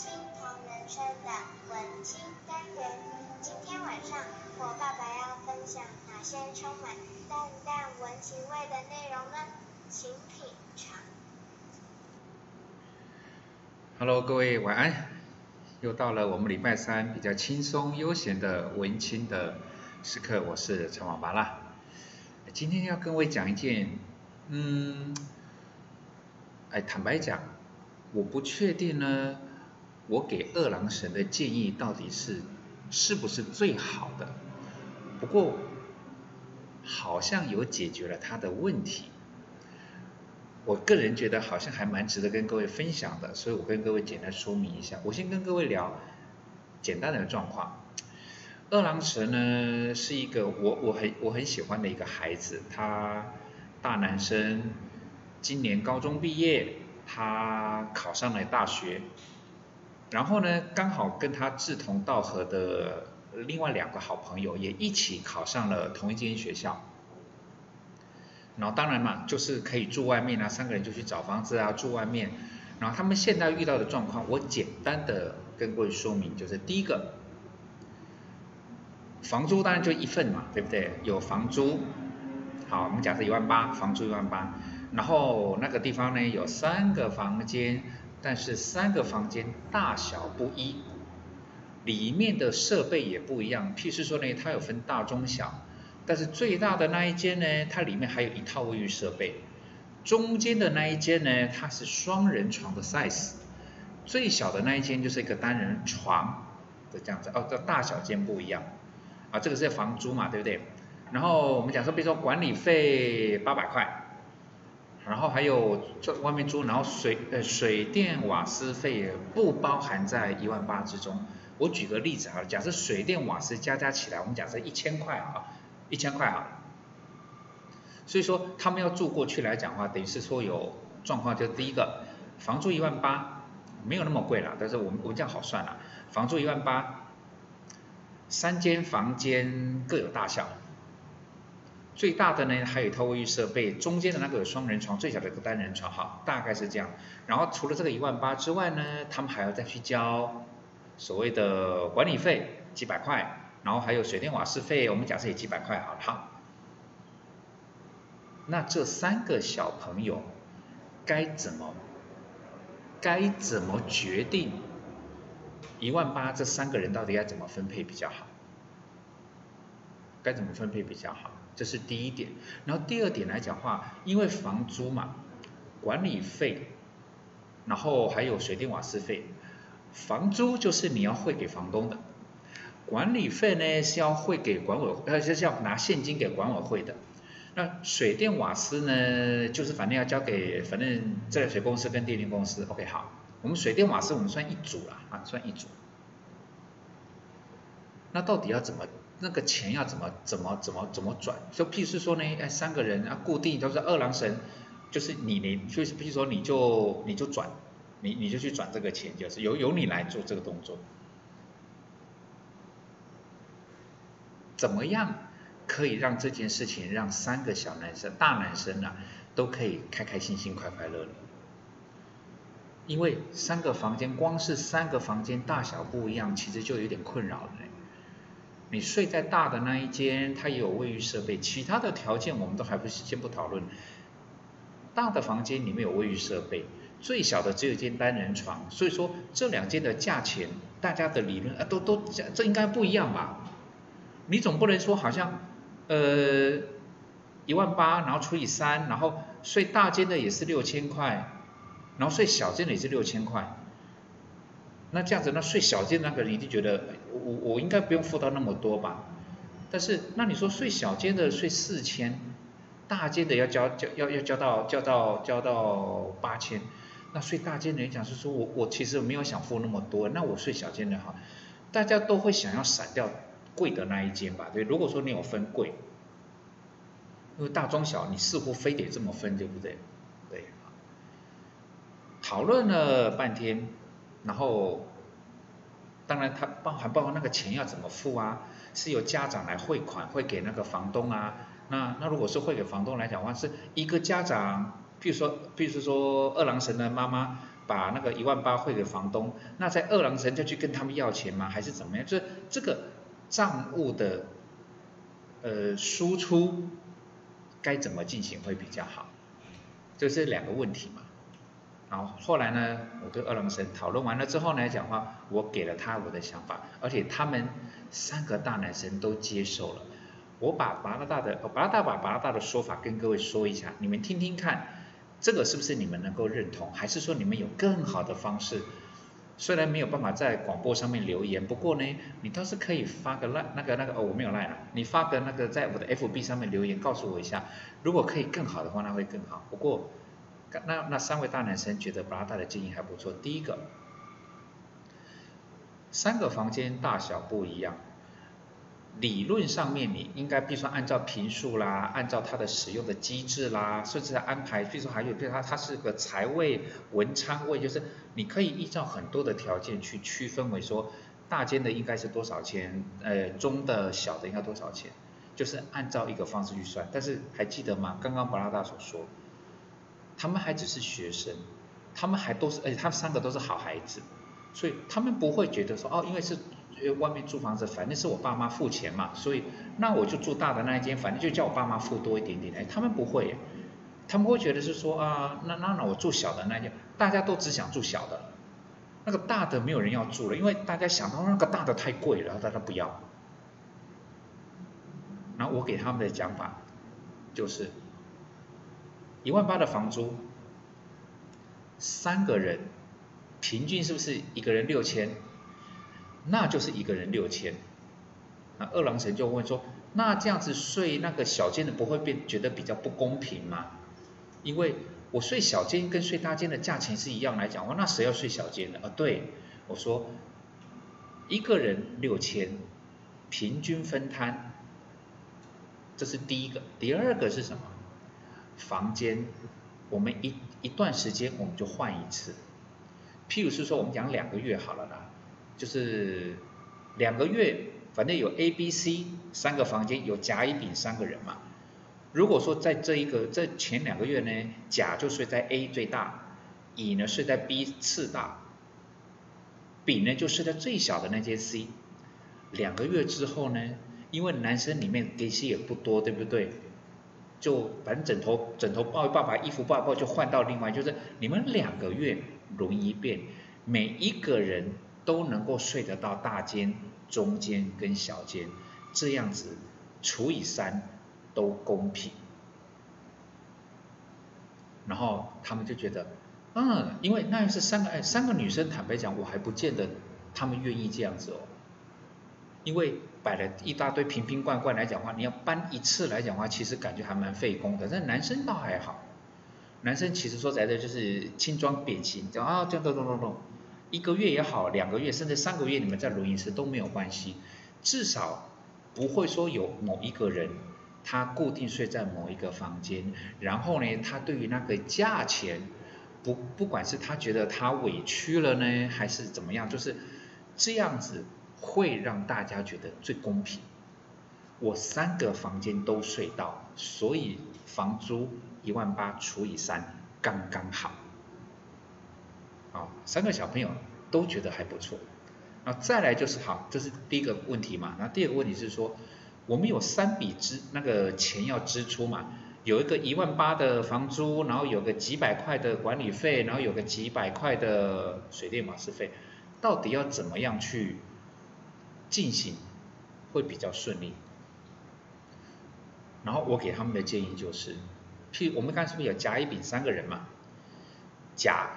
青铜人生的文青单元。今天晚上，我爸爸要分享哪些充满淡淡文情味的内容呢？请品尝。Hello，各位晚安。又到了我们礼拜三比较轻松悠闲的文青的时刻，我是陈王巴啦。今天要跟各位讲一件，嗯，哎，坦白讲，我不确定呢，我给二郎神的建议到底是是不是最好的。不过，好像有解决了他的问题。我个人觉得好像还蛮值得跟各位分享的，所以我跟各位简单说明一下。我先跟各位聊简单的状况。二郎神呢是一个我我很我很喜欢的一个孩子，他大男生，今年高中毕业，他考上了大学，然后呢刚好跟他志同道合的另外两个好朋友也一起考上了同一间学校。然后当然嘛，就是可以住外面啊，三个人就去找房子啊，住外面。然后他们现在遇到的状况，我简单的跟各位说明，就是第一个，房租当然就一份嘛，对不对？有房租，好，我们假设一万八，房租一万八。然后那个地方呢有三个房间，但是三个房间大小不一，里面的设备也不一样。譬如说呢，它有分大、中、小。但是最大的那一间呢，它里面还有一套卫浴设备。中间的那一间呢，它是双人床的 size。最小的那一间就是一个单人床的这样子。哦，这大小间不一样。啊，这个是房租嘛，对不对？然后我们讲说，比如说管理费八百块，然后还有在外面租，然后水呃水电瓦斯费不包含在一万八之中。我举个例子啊，假设水电瓦斯加加起来，我们假设一千块啊。一千块啊，所以说他们要住过去来讲话，等于是说有状况，就第一个房租一万八，没有那么贵了，但是我们我们这样好算了，房租一万八，三间房间各有大小，最大的呢还有一套卫浴设备，中间的那个双人床，最小的一个单人床，哈，大概是这样。然后除了这个一万八之外呢，他们还要再去交所谓的管理费几百块。然后还有水电瓦斯费，我们假设也几百块好了哈。那这三个小朋友该怎么该怎么决定一万八这三个人到底该怎么分配比较好？该怎么分配比较好？这是第一点。然后第二点来讲话，因为房租嘛，管理费，然后还有水电瓦斯费，房租就是你要汇给房东的。管理费呢是要汇给管委，呃，是要拿现金给管委会的。那水电瓦斯呢，就是反正要交给反正自来水公司跟电力公司。OK，好，我们水电瓦斯我们算一组了啊，算一组。那到底要怎么那个钱要怎么怎么怎么怎么转？就譬如说呢，哎，三个人啊，固定都是二郎神，就是你你就是譬如说你就你就转，你你就去转这个钱，就是由由你来做这个动作。怎么样可以让这件事情让三个小男生、大男生啊都可以开开心心、快快乐乐？因为三个房间，光是三个房间大小不一样，其实就有点困扰了。你睡在大的那一间，它也有卫浴设备，其他的条件我们都还不是先不讨论。大的房间里面有卫浴设备，最小的只有一间单人床，所以说这两间的价钱，大家的理论啊都都这应该不一样吧？你总不能说好像，呃，一万八，然后除以三，然后睡大间的也是六千块，然后睡小间的也是六千块，那这样子，那睡小间那个人一定觉得我我应该不用付到那么多吧？但是那你说睡小间的睡四千，大间的要交交要要交到交到交到八千，那睡大间的人讲是说我我其实没有想付那么多，那我睡小间的哈，大家都会想要闪掉。贵的那一间吧，对，如果说你有分贵，因为大中小你似乎非得这么分，对不对？对，讨论了半天，然后，当然它包含包括那个钱要怎么付啊？是由家长来汇款汇给那个房东啊？那那如果是汇给房东来讲的话，是一个家长，比如说，比如说二郎神的妈妈把那个一万八汇给房东，那在二郎神就去跟他们要钱吗？还是怎么样？就是这个。账务的呃输出该怎么进行会比较好？这是两个问题嘛。然后后来呢，我跟二郎神讨论完了之后呢，讲话我给了他我的想法，而且他们三个大男生都接受了。我把巴拉大的巴拉大把巴拉大的说法跟各位说一下，你们听听看，这个是不是你们能够认同？还是说你们有更好的方式？虽然没有办法在广播上面留言，不过呢，你倒是可以发个赖那个那个哦，我没有赖了，你发个那个在我的 FB 上面留言告诉我一下，如果可以更好的话，那会更好。不过。那那三位大男生觉得布拉达的建议还不错。第一个，三个房间大小不一样，理论上面你应该，比如说按照平数啦，按照它的使用的机制啦，甚至安排，比如说还有，比如它它是个财位、文昌位，就是你可以依照很多的条件去区分为说，大间的应该是多少钱，呃，中的小的应该多少钱，就是按照一个方式去算。但是还记得吗？刚刚布拉达所说。他们还只是学生，他们还都是，而且他们三个都是好孩子，所以他们不会觉得说，哦，因为是外面租房子，反正是我爸妈付钱嘛，所以那我就住大的那一间，反正就叫我爸妈付多一点点。哎，他们不会，他们会觉得是说啊，那那那我住小的那间，大家都只想住小的，那个大的没有人要住了，因为大家想到那个大的太贵了，大家不要。然后我给他们的讲法就是。一万八的房租，三个人，平均是不是一个人六千？那就是一个人六千。那二郎神就问说：那这样子睡那个小间的不会变觉得比较不公平吗？因为我睡小间跟睡大间的价钱是一样来讲，话那谁要睡小间的？啊，对，我说一个人六千，平均分摊，这是第一个。第二个是什么？房间，我们一一段时间我们就换一次。譬如是说，我们讲两个月好了啦，就是两个月，反正有 A、B、C 三个房间，有甲、乙、丙三个人嘛。如果说在这一个这前两个月呢，甲就睡在 A 最大，乙呢睡在 B 次大，丙呢就睡在最小的那间 C。两个月之后呢，因为男生里面底薪也不多，对不对？就反正枕头枕头抱一抱，把衣服抱一抱，就换到另外，就是你们两个月轮一遍，每一个人都能够睡得到大间、中间跟小间，这样子除以三都公平。然后他们就觉得，嗯，因为那要是三个哎三个女生，坦白讲，我还不见得他们愿意这样子哦，因为。摆了一大堆瓶瓶罐罐来讲话，你要搬一次来讲话，其实感觉还蛮费工的。但男生倒还好，男生其实说在的就是轻装扁行，讲啊这样咚咚咚咚，一个月也好，两个月甚至三个月你们在轮一次都没有关系，至少不会说有某一个人他固定睡在某一个房间，然后呢他对于那个价钱不不管是他觉得他委屈了呢，还是怎么样，就是这样子。会让大家觉得最公平。我三个房间都睡到，所以房租一万八除以三刚刚好。啊，三个小朋友都觉得还不错。那再来就是好，这是第一个问题嘛。那第二个问题是说，我们有三笔支那个钱要支出嘛，有一个一万八的房租，然后有个几百块的管理费，然后有个几百块的水电瓦斯费，到底要怎么样去？进行会比较顺利，然后我给他们的建议就是，譬如我们刚才是不是有甲乙丙三个人嘛？甲，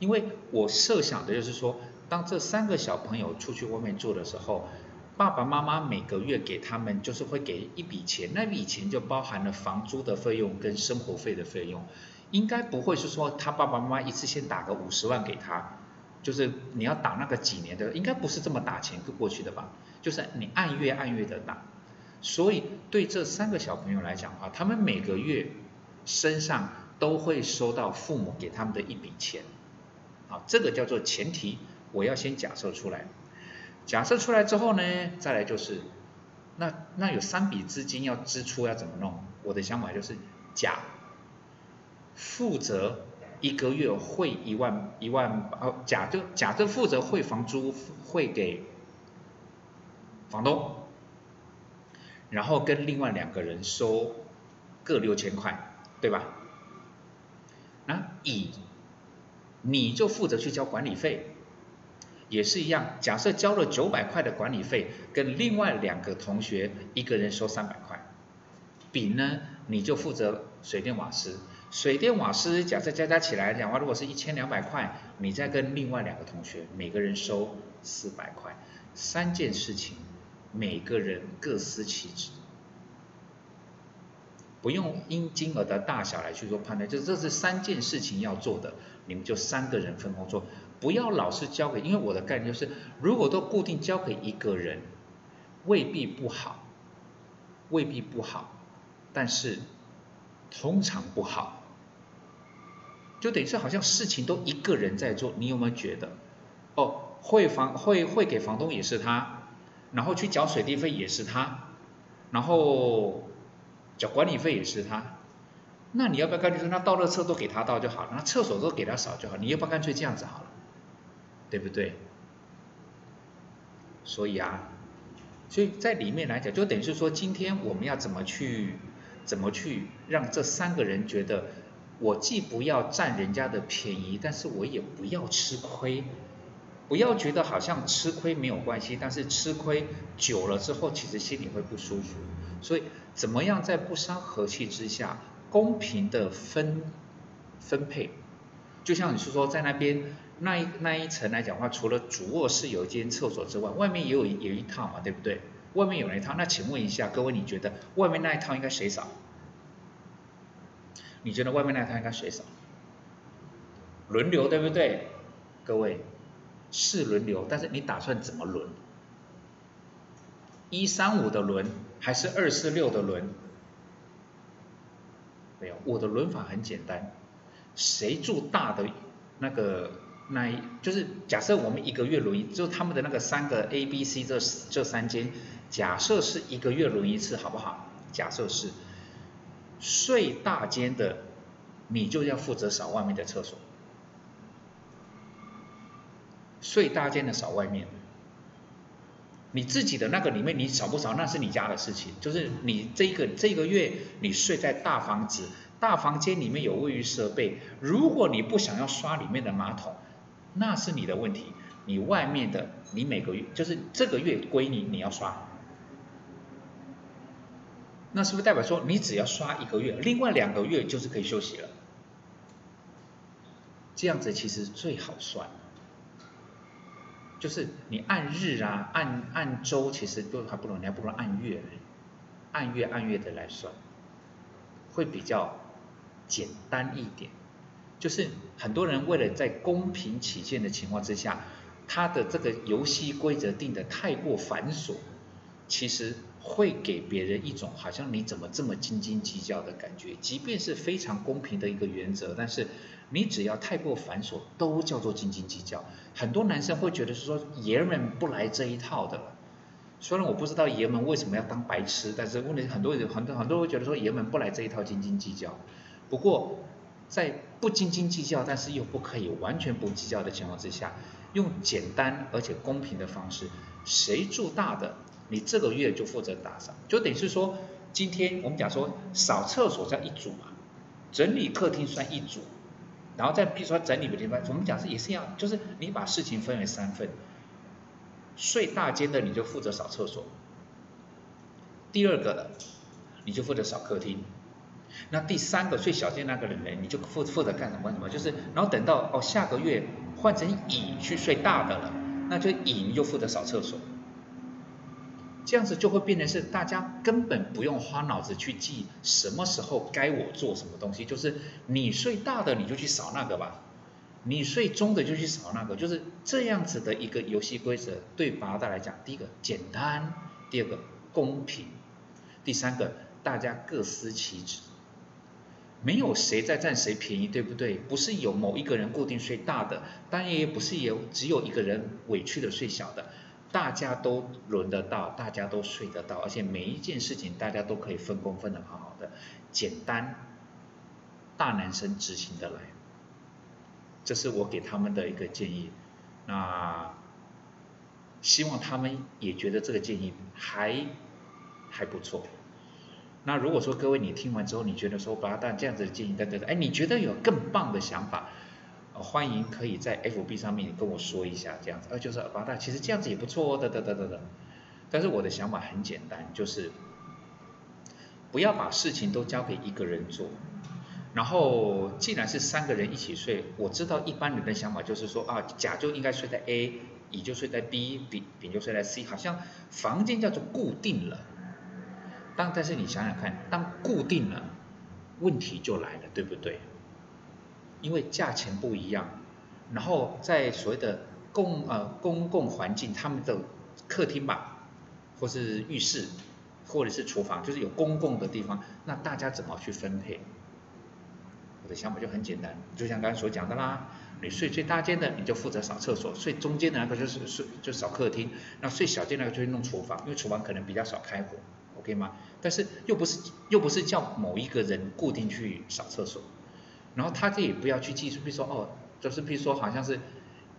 因为我设想的就是说，当这三个小朋友出去外面住的时候，爸爸妈妈每个月给他们就是会给一笔钱，那笔钱就包含了房租的费用跟生活费的费用，应该不会是说他爸爸妈妈一次性打个五十万给他。就是你要打那个几年的，应该不是这么打钱过去的吧？就是你按月按月的打，所以对这三个小朋友来讲的话，他们每个月身上都会收到父母给他们的一笔钱，好，这个叫做前提，我要先假设出来。假设出来之后呢，再来就是，那那有三笔资金要支出要怎么弄？我的想法就是甲负责。一个月汇一万一万哦，假就假设负责汇房租汇给房东，然后跟另外两个人收各六千块，对吧？那乙，你就负责去交管理费，也是一样。假设交了九百块的管理费，跟另外两个同学一个人收三百块。丙呢，你就负责水电瓦斯，水电瓦斯假设加加起来讲话，如果是一千两百块，你再跟另外两个同学每个人收四百块，三件事情，每个人各司其职，不用因金额的大小来去做判断，就这是三件事情要做的，你们就三个人分工做，不要老是交给，因为我的概念就是，如果都固定交给一个人，未必不好，未必不好。但是通常不好，就等于是好像事情都一个人在做，你有没有觉得？哦，会房会会给房东也是他，然后去缴水电费也是他，然后缴管理费也是他，那你要不要干脆说那倒热厕都给他倒就好了，那厕所都给他扫就好，你要不要干脆这样子好了，对不对？所以啊，所以在里面来讲，就等于是说今天我们要怎么去？怎么去让这三个人觉得我既不要占人家的便宜，但是我也不要吃亏，不要觉得好像吃亏没有关系，但是吃亏久了之后，其实心里会不舒服。所以怎么样在不伤和气之下，公平的分分配？就像你是说在那边那一那一层来讲话，除了主卧室有一间厕所之外，外面也有有一套嘛，对不对？外面有那一套，那请问一下各位，你觉得外面那一套应该谁扫？你觉得外面那一套应该谁扫？轮流对不对？各位是轮流，但是你打算怎么轮？一三五的轮还是二四六的轮？没有，我的轮法很简单，谁住大的那个？那一就是假设我们一个月轮一，就他们的那个三个 A、B、C 这这三间，假设是一个月轮一次，好不好？假设是睡大间的，你就要负责扫外面的厕所。睡大间的扫外面，你自己的那个里面你扫不扫，那是你家的事情。就是你这个这个月你睡在大房子，大房间里面有卫浴设备，如果你不想要刷里面的马桶。那是你的问题，你外面的，你每个月就是这个月归你，你要刷，那是不是代表说你只要刷一个月，另外两个月就是可以休息了？这样子其实最好算，就是你按日啊，按按周，其实都还不如你还不如按月，按月按月的来算，会比较简单一点。就是很多人为了在公平起见的情况之下，他的这个游戏规则定的太过繁琐，其实会给别人一种好像你怎么这么斤斤计较的感觉。即便是非常公平的一个原则，但是你只要太过繁琐，都叫做斤斤计较。很多男生会觉得是说爷们不来这一套的了。虽然我不知道爷们为什么要当白痴，但是问题很多人很多很多人会觉得说爷们不来这一套斤斤计较。不过。在不斤斤计较，但是又不可以完全不计较的情况之下，用简单而且公平的方式，谁住大的，你这个月就负责打扫，就等于是说，今天我们讲说扫厕所算一组嘛，整理客厅算一组，然后再比如说整理的地方，我们讲是也是一样，就是你把事情分为三份，睡大间的你就负责扫厕所，第二个的你就负责扫客厅。那第三个睡小间那个人呢，你就负负责干什么什么？就是，然后等到哦下个月换成乙去睡大的了，那就乙就负责扫厕所。这样子就会变成是大家根本不用花脑子去记什么时候该我做什么东西，就是你睡大的你就去扫那个吧，你睡中的就去扫那个，就是这样子的一个游戏规则。对八大来讲，第一个简单，第二个公平，第三个大家各司其职。没有谁在占谁便宜，对不对？不是有某一个人固定睡大的，当然也不是有只有一个人委屈的睡小的，大家都轮得到，大家都睡得到，而且每一件事情大家都可以分工分得好好的，简单，大男生执行得来，这是我给他们的一个建议，那希望他们也觉得这个建议还还不错。那如果说各位你听完之后，你觉得说八大这样子的建议等等，哎，你觉得有更棒的想法，欢迎可以在 FB 上面跟我说一下这样子，呃，就是八大其实这样子也不错哦，等等等等等。但是我的想法很简单，就是不要把事情都交给一个人做。然后既然是三个人一起睡，我知道一般人的想法就是说啊，甲就应该睡在 A，乙就睡在 B，丙丙就睡在 C，好像房间叫做固定了。但但是你想想看，当固定了，问题就来了，对不对？因为价钱不一样，然后在所谓的公呃公共环境，他们的客厅吧，或是浴室，或者是厨房，就是有公共的地方，那大家怎么去分配？我的想法就很简单，就像刚才所讲的啦，你睡最大间的，你就负责扫厕所；睡中间的那个就是睡就扫客厅，那睡小间那个就弄厨房，因为厨房可能比较少开火，OK 吗？但是又不是又不是叫某一个人固定去扫厕所。然后他这也不要去计数，比如说哦，就是比如说好像是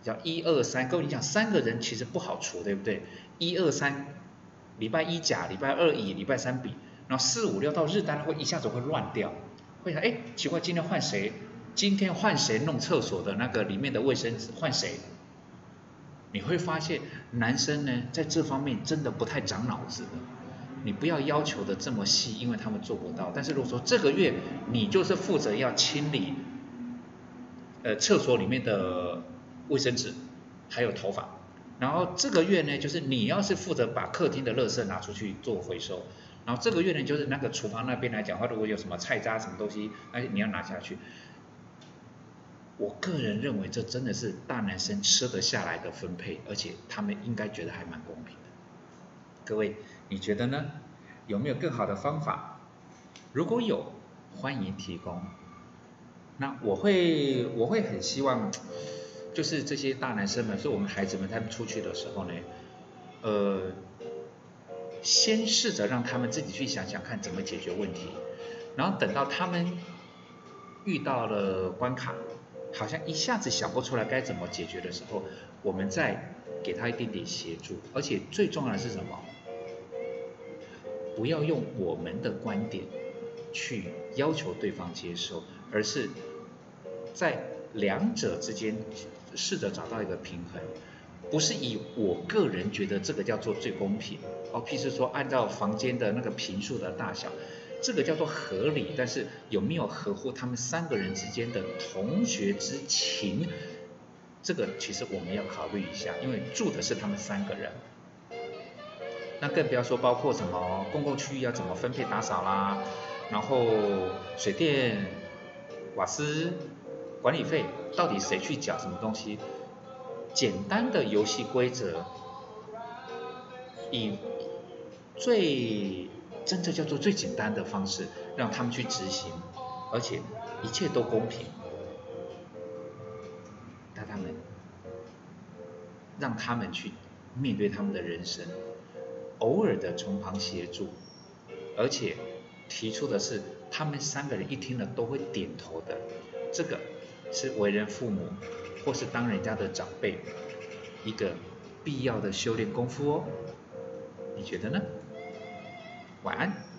叫一二三，各位你讲三个人其实不好除，对不对？一二三，礼拜一甲，礼拜二乙，礼拜三丙，然后四五六到日单会一下子会乱掉，会想哎奇怪今天换谁？今天换谁弄厕所的那个里面的卫生纸换谁？你会发现男生呢在这方面真的不太长脑子的。你不要要求的这么细，因为他们做不到。但是如果说这个月你就是负责要清理，呃，厕所里面的卫生纸，还有头发，然后这个月呢，就是你要是负责把客厅的垃圾拿出去做回收，然后这个月呢，就是那个厨房那边来讲话，如果有什么菜渣什么东西，那你要拿下去。我个人认为这真的是大男生吃得下来的分配，而且他们应该觉得还蛮公平的。各位。你觉得呢？有没有更好的方法？如果有，欢迎提供。那我会我会很希望，就是这些大男生们，是我们孩子们，他们出去的时候呢，呃，先试着让他们自己去想想看怎么解决问题，然后等到他们遇到了关卡，好像一下子想不出来该怎么解决的时候，我们再给他一点点协助。而且最重要的是什么？不要用我们的观点去要求对方接受，而是在两者之间试着找到一个平衡，不是以我个人觉得这个叫做最公平哦，譬如说按照房间的那个平数的大小，这个叫做合理，但是有没有合乎他们三个人之间的同学之情，这个其实我们要考虑一下，因为住的是他们三个人。那更不要说包括什么公共区域要怎么分配打扫啦，然后水电、瓦斯管理费到底谁去缴什么东西？简单的游戏规则，以最真正叫做最简单的方式让他们去执行，而且一切都公平，带他们，让他们去面对他们的人生。偶尔的从旁协助，而且提出的是他们三个人一听了都会点头的，这个是为人父母或是当人家的长辈一个必要的修炼功夫哦，你觉得呢？晚安。